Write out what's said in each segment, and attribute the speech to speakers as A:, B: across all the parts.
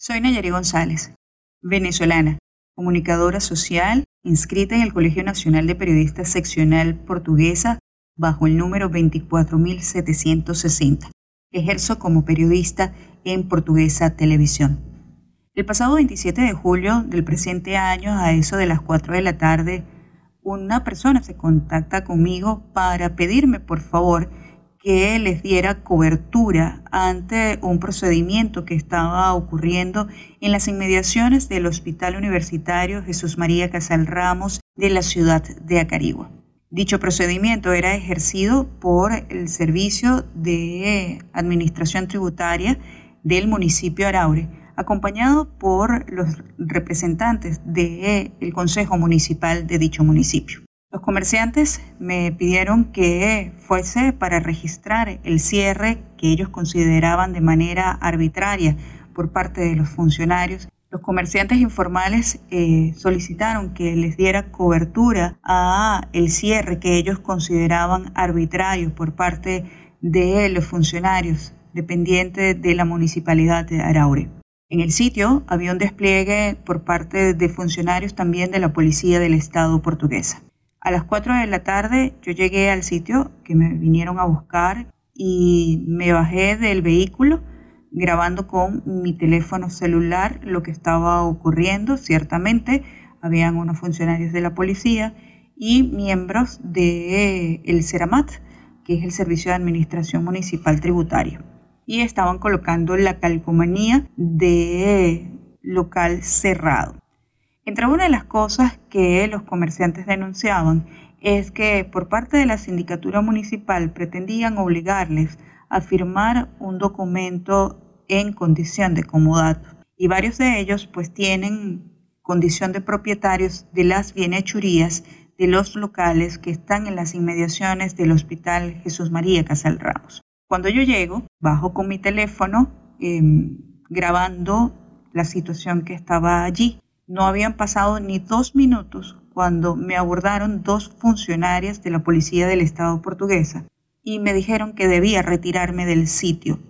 A: Soy Nayari González, venezolana, comunicadora social, inscrita en el Colegio Nacional de Periodistas Seccional Portuguesa bajo el número 24760. Ejerzo como periodista en Portuguesa Televisión. El pasado 27 de julio del presente año, a eso de las 4 de la tarde, una persona se contacta conmigo para pedirme, por favor, que les diera cobertura ante un procedimiento que estaba ocurriendo en las inmediaciones del Hospital Universitario Jesús María Casal Ramos de la ciudad de Acarigua. Dicho procedimiento era ejercido por el Servicio de Administración Tributaria del municipio Araure, acompañado por los representantes del Consejo Municipal de dicho municipio. Los comerciantes me pidieron que fuese para registrar el cierre que ellos consideraban de manera arbitraria por parte de los funcionarios. Los comerciantes informales eh, solicitaron que les diera cobertura a el cierre que ellos consideraban arbitrario por parte de los funcionarios dependientes de la municipalidad de Araure. En el sitio había un despliegue por parte de funcionarios también de la Policía del Estado portuguesa. A las 4 de la tarde yo llegué al sitio que me vinieron a buscar y me bajé del vehículo grabando con mi teléfono celular lo que estaba ocurriendo. Ciertamente habían unos funcionarios de la policía y miembros del el CERAMAT, que es el Servicio de Administración Municipal Tributaria. Y estaban colocando la calcomanía de local cerrado. Entre una de las cosas que los comerciantes denunciaban es que por parte de la sindicatura municipal pretendían obligarles a firmar un documento en condición de comodato y varios de ellos pues tienen condición de propietarios de las bienhechurías de los locales que están en las inmediaciones del Hospital Jesús María Casal Ramos. Cuando yo llego, bajo con mi teléfono em, grabando la situación que estaba allí no habían pasado ni dos minutos cuando me abordaron dos funcionarias de la Policía del Estado portuguesa y me dijeron que debía retirarme del sitio.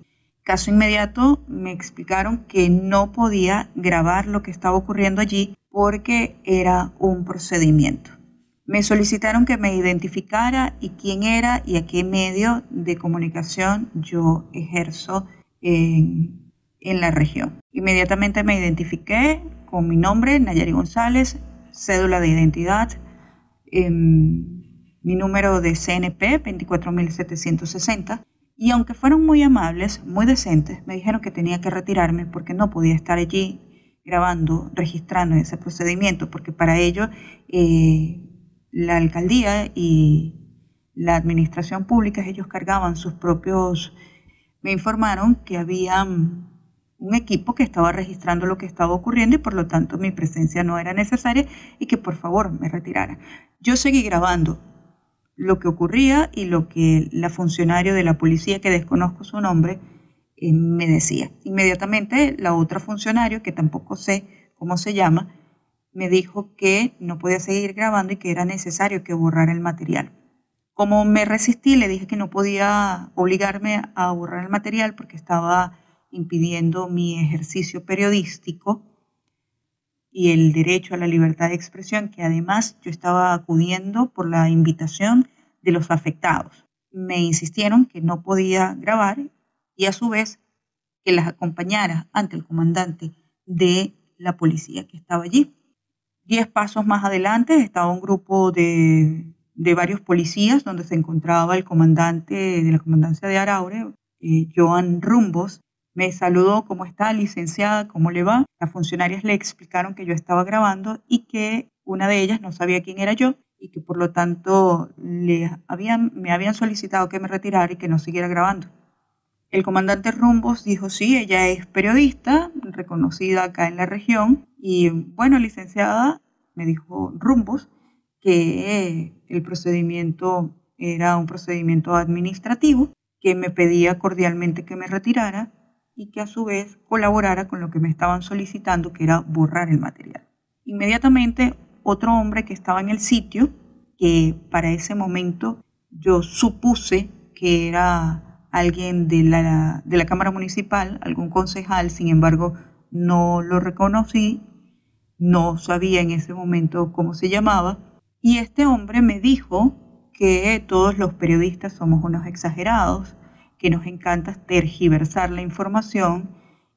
A: Caso inmediato me explicaron que no podía grabar lo que estaba ocurriendo allí porque era un procedimiento. Me solicitaron que me identificara y quién era y a qué medio de comunicación yo ejerzo en, en la región. Inmediatamente me identifiqué, con mi nombre, Nayari González, cédula de identidad, em, mi número de CNP, 24760. Y aunque fueron muy amables, muy decentes, me dijeron que tenía que retirarme porque no podía estar allí grabando, registrando ese procedimiento, porque para ello eh, la alcaldía y la administración pública, ellos cargaban sus propios... Me informaron que habían un equipo que estaba registrando lo que estaba ocurriendo y por lo tanto mi presencia no era necesaria y que por favor me retirara. Yo seguí grabando lo que ocurría y lo que la funcionaria de la policía, que desconozco su nombre, eh, me decía. Inmediatamente la otra funcionaria, que tampoco sé cómo se llama, me dijo que no podía seguir grabando y que era necesario que borrara el material. Como me resistí, le dije que no podía obligarme a borrar el material porque estaba impidiendo mi ejercicio periodístico y el derecho a la libertad de expresión, que además yo estaba acudiendo por la invitación de los afectados. Me insistieron que no podía grabar y a su vez que las acompañara ante el comandante de la policía que estaba allí. Diez pasos más adelante estaba un grupo de, de varios policías donde se encontraba el comandante de la comandancia de Araure, eh, Joan Rumbos, me saludó, ¿cómo está, licenciada? ¿Cómo le va? Las funcionarias le explicaron que yo estaba grabando y que una de ellas no sabía quién era yo y que por lo tanto le habían, me habían solicitado que me retirara y que no siguiera grabando. El comandante Rumbos dijo, sí, ella es periodista, reconocida acá en la región, y bueno, licenciada, me dijo Rumbos, que el procedimiento era un procedimiento administrativo, que me pedía cordialmente que me retirara y que a su vez colaborara con lo que me estaban solicitando, que era borrar el material. Inmediatamente, otro hombre que estaba en el sitio, que para ese momento yo supuse que era alguien de la, de la Cámara Municipal, algún concejal, sin embargo, no lo reconocí, no sabía en ese momento cómo se llamaba, y este hombre me dijo que todos los periodistas somos unos exagerados, que nos encanta tergiversar la información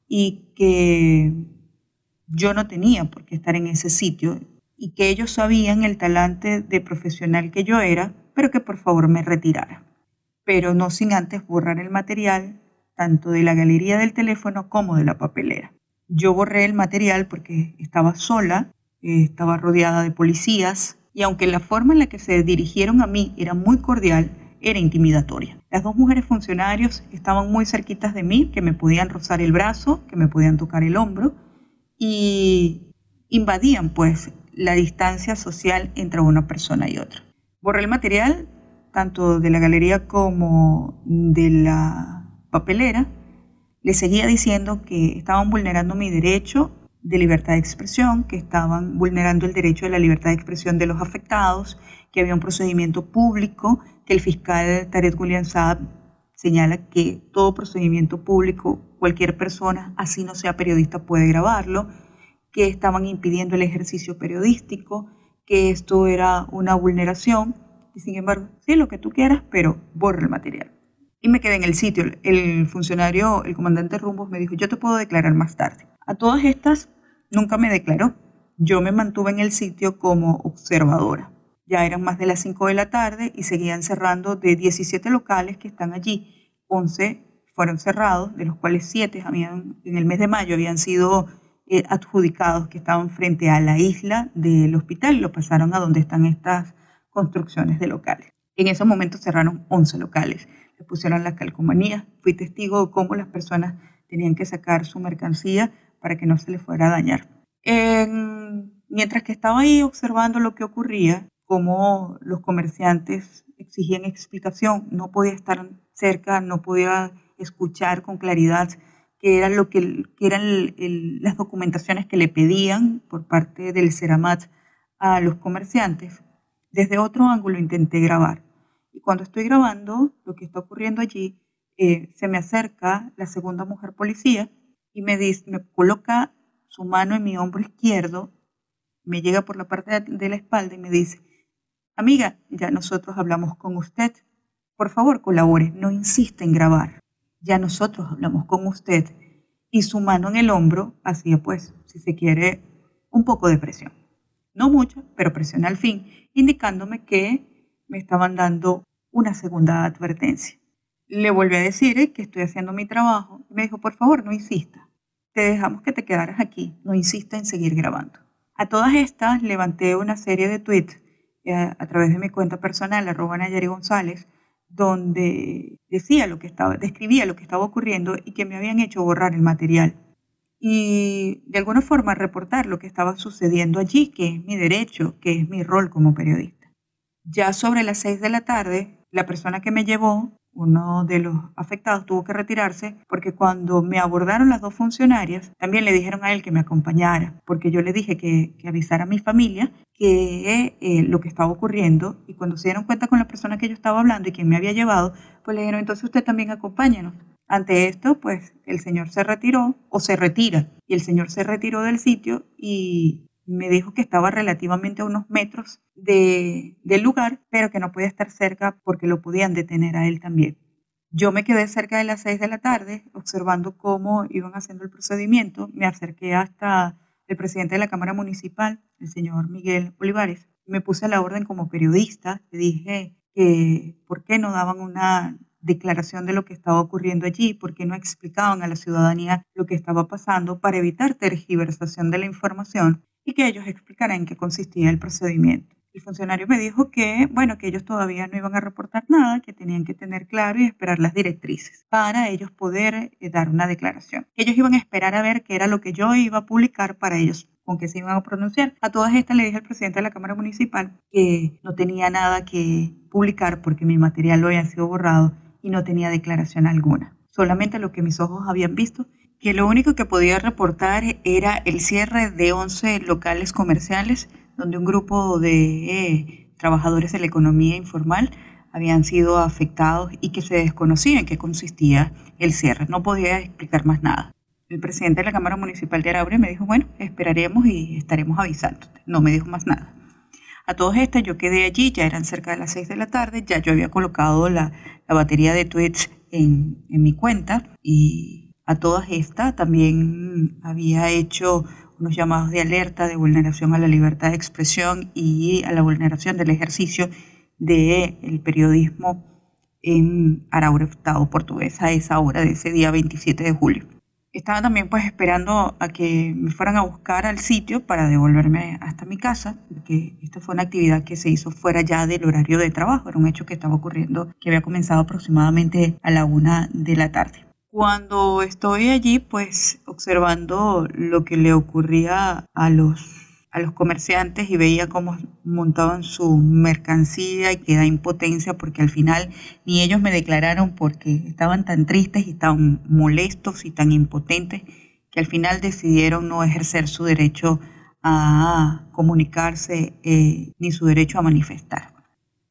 A: y que yo no tenía por qué estar en ese sitio y que ellos sabían el talante de profesional que yo era, pero que por favor me retirara. Pero no sin antes borrar el material tanto de la galería del teléfono como de la papelera. Yo borré el material porque estaba sola, estaba rodeada de policías y aunque la forma en la que se dirigieron a mí era muy cordial, era intimidatoria. Las dos mujeres funcionarios estaban muy cerquitas de mí, que me podían rozar el brazo, que me podían tocar el hombro y invadían pues la distancia social entre una persona y otra. Borré el material tanto de la galería como de la papelera. Le seguía diciendo que estaban vulnerando mi derecho de libertad de expresión, que estaban vulnerando el derecho de la libertad de expresión de los afectados, que había un procedimiento público, que el fiscal Tarek William Saab señala que todo procedimiento público, cualquier persona, así no sea periodista, puede grabarlo, que estaban impidiendo el ejercicio periodístico, que esto era una vulneración, y sin embargo, sí, lo que tú quieras, pero borra el material. Y me quedé en el sitio. El funcionario, el comandante Rumbos, me dijo, yo te puedo declarar más tarde. A todas estas, nunca me declaró. Yo me mantuve en el sitio como observadora. Ya eran más de las 5 de la tarde y seguían cerrando de 17 locales que están allí. 11 fueron cerrados, de los cuales 7 habían, en el mes de mayo habían sido eh, adjudicados que estaban frente a la isla del hospital lo pasaron a donde están estas construcciones de locales. En ese momento cerraron 11 locales, le pusieron las calcomanías, fui testigo de cómo las personas tenían que sacar su mercancía para que no se les fuera a dañar. mientras que estaba ahí observando lo que ocurría, cómo los comerciantes exigían explicación, no podía estar cerca, no podía escuchar con claridad que eran, lo que, eran las documentaciones que le pedían por parte del Ceramat a los comerciantes. Desde otro ángulo intenté grabar. Y cuando estoy grabando, lo que está ocurriendo allí, eh, se me acerca la segunda mujer policía y me, coloca su mano en mi hombro izquierdo, me llega por la parte de la espalda y me dice, amiga, ya nosotros hablamos con usted, por favor colabore, no insista en grabar ya nosotros hablamos con usted y su mano en el hombro hacía pues, si se quiere, un poco de presión. No mucha, pero presión al fin, indicándome que me estaban dando una segunda advertencia. Le volví a decir que estoy haciendo mi trabajo y me dijo, por favor, no insista. Te dejamos que te quedaras aquí, no insista en seguir grabando. A todas estas levanté una serie de tweets eh, a través de mi cuenta personal, arroba Nayari González, donde decía lo que estaba, describía lo que estaba ocurriendo y que me habían hecho borrar el material. Y de alguna forma reportar lo que estaba sucediendo allí, que es mi derecho, que es mi rol como periodista. Ya sobre las seis de la tarde, la persona que me llevó uno de los afectados tuvo que retirarse porque cuando me abordaron las dos funcionarias, también le dijeron a él que me acompañara, porque yo le dije que, avisara a mi familia que eh, lo que estaba ocurriendo y cuando se dieron cuenta con la persona que yo estaba hablando y quien me había llevado, pues le dijeron, entonces usted también acompáñanos. Ante esto, pues el señor se retiró o se retira y el señor se retiró del sitio y me dijo que estaba relativamente a unos metros de, del lugar, pero que no podía estar cerca porque lo podían detener a él también. Yo me quedé cerca de las seis de la tarde observando cómo iban haciendo el procedimiento. Me acerqué hasta el presidente de la Cámara Municipal, el señor Miguel Olivares. Me puse a la orden como periodista. Le dije que por qué no daban una declaración de lo que estaba ocurriendo allí, por qué no explicaban a la ciudadanía lo que estaba pasando para evitar tergiversación de la información y que ellos explicaran en qué consistía el procedimiento. El funcionario me dijo que, bueno, que ellos todavía no iban a reportar nada, que tenían que tener claro y esperar las directrices para ellos poder eh, dar una declaración. Ellos iban a esperar a ver qué era lo que yo iba a publicar para ellos con qué se iban a pronunciar. A todas estas le dije al presidente de la Cámara Municipal que no tenía nada que publicar porque mi material lo había sido borrado y no tenía declaración alguna. Solamente lo que mis ojos habían visto que lo único que podía reportar era el cierre de 11 locales comerciales donde un grupo de eh, trabajadores de la economía informal habían sido afectados y que se desconocía en qué consistía el cierre. No podía explicar más nada. el presidente de la Cámara Municipal de Araure me dijo, bueno, esperaremos y estaremos avisándote. No me dijo más nada. A todas estas yo quedé allí, ya eran cerca de las 6 de la tarde, ya yo había colocado la, batería de tweets en, en mi cuenta y a todas estas también había hecho unos llamados de alerta de vulneración a la libertad de expresión y a la vulneración del ejercicio del periodismo en Araure, Estado portugués, a esa hora de ese día 27 de julio. Estaba también pues esperando a que me fueran a buscar al sitio para devolverme hasta mi casa, porque esta fue una actividad que se hizo fuera ya del horario de trabajo, era un hecho que estaba ocurriendo, que había comenzado aproximadamente a la una de la tarde. Cuando estoy allí, pues observando lo que le ocurría a los a los comerciantes y veía cómo montaban su mercancía y que da impotencia porque al final ni ellos me declararon porque estaban tan tristes y tan molestos y tan impotentes que al final decidieron no ejercer su derecho a comunicarse eh, ni su derecho a manifestar.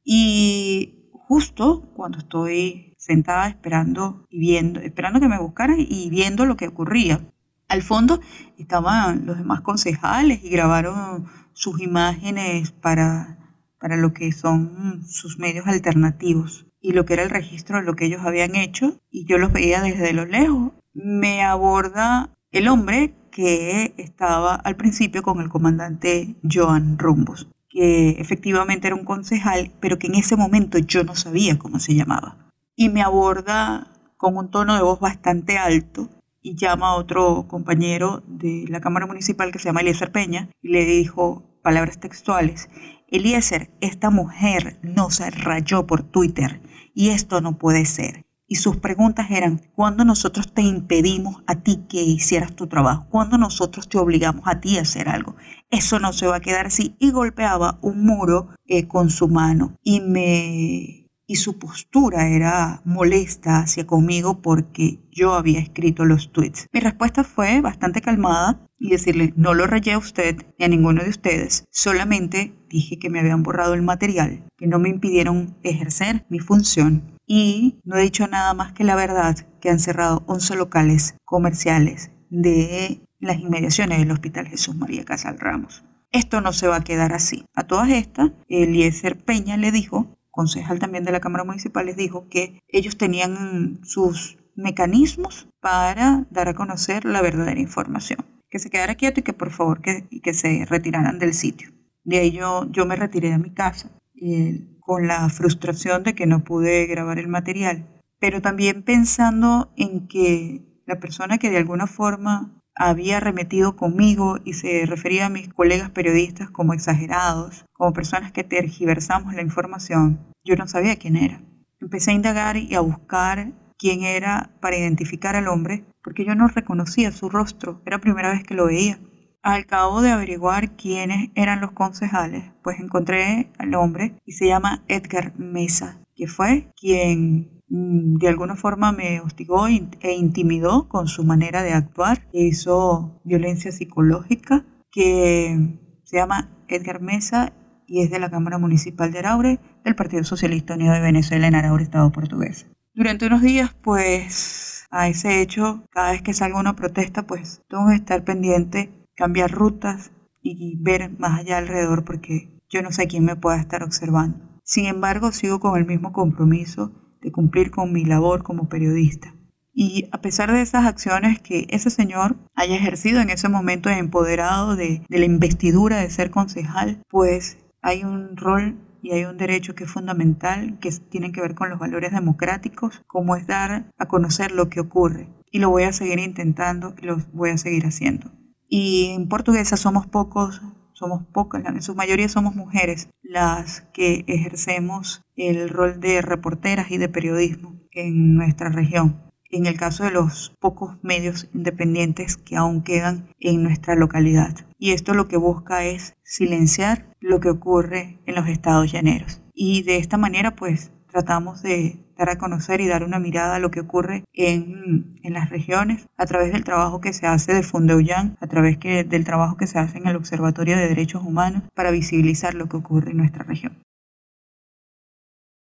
A: Y justo cuando estoy sentada esperando y viendo, esperando que me buscaran y viendo lo que ocurría, al fondo estaban los demás concejales y grabaron sus imágenes para, para lo que son sus medios alternativos y lo que era el registro de lo que ellos habían hecho y yo los veía desde lo lejos. Me aborda el hombre que estaba al principio con el comandante Joan Rumbos, que efectivamente era un concejal, pero que en ese momento yo no sabía cómo se llamaba. Y me aborda con un tono de voz bastante alto y llama a otro compañero de la Cámara Municipal que se llama Eliezer Peña y le dijo palabras textuales, Eliezer, esta mujer nos rayó por Twitter y esto no puede ser. Y sus preguntas eran, ¿cuándo nosotros te impedimos a ti que hicieras tu trabajo? ¿Cuándo nosotros te obligamos a ti a hacer algo? Eso no se va a quedar así. Y golpeaba un muro eh, con su mano y me y su postura era molesta hacia conmigo porque yo había escrito los tweets. Mi respuesta fue bastante calmada y decirle, no lo rayé a usted ni a ninguno de ustedes, solamente dije que me habían borrado el material, que no me impidieron ejercer mi función y no he dicho nada más que la verdad, que han cerrado 11 locales comerciales de las inmediaciones del Hospital Jesús María Casal Ramos. Esto no se va a quedar así. A todas estas, Eliezer Peña le dijo concejal también de la Cámara Municipal, les dijo que ellos tenían sus mecanismos para dar a conocer la verdadera información. Que se quedara quieto y que por favor que, que se retiraran del sitio. De ahí yo, yo me retiré de mi casa eh, con la frustración de que no pude grabar el material, pero también pensando en que la persona que de alguna forma había remetido conmigo y se refería a mis colegas periodistas como exagerados, como personas que tergiversamos la información, yo no sabía quién era. Empecé a indagar y a buscar quién era para identificar al hombre, porque yo no reconocía su rostro, era la primera vez que lo veía. Al cabo de averiguar quiénes eran los concejales, pues encontré al hombre y se llama Edgar Mesa, que fue quien de alguna forma me hostigó e intimidó con su manera de actuar, hizo violencia psicológica, que se llama Edgar Mesa y es de la Cámara Municipal de Araure del Partido Socialista Unido de Venezuela en Araure, Estado portugués. Durante unos días, pues, a ese hecho, cada vez que salga una protesta, pues, tengo que estar pendiente, cambiar rutas y ver más allá alrededor porque yo no sé quién me pueda estar observando. Sin embargo, sigo con el mismo compromiso de cumplir con mi labor como periodista. Y a pesar de esas acciones que ese señor haya ejercido en ese momento empoderado de, la investidura de ser concejal, pues hay un rol y hay un derecho que es fundamental, que tiene que ver con los valores democráticos, como es dar a conocer lo que ocurre. Y lo voy a seguir intentando y lo voy a seguir haciendo. Y en portuguesa somos pocos somos pocas, en su mayoría somos mujeres las que ejercemos el rol de reporteras y de periodismo en nuestra región. En el caso de los pocos medios independientes que aún quedan en nuestra localidad. Y esto lo que busca es silenciar lo que ocurre en los estados llaneros. Y de esta manera pues tratamos de dar a conocer y dar una mirada a lo que ocurre en, en las regiones a través del trabajo que se hace de Fundeuyan, a través que, del trabajo que se hace en el Observatorio de Derechos Humanos para visibilizar lo que ocurre en nuestra región.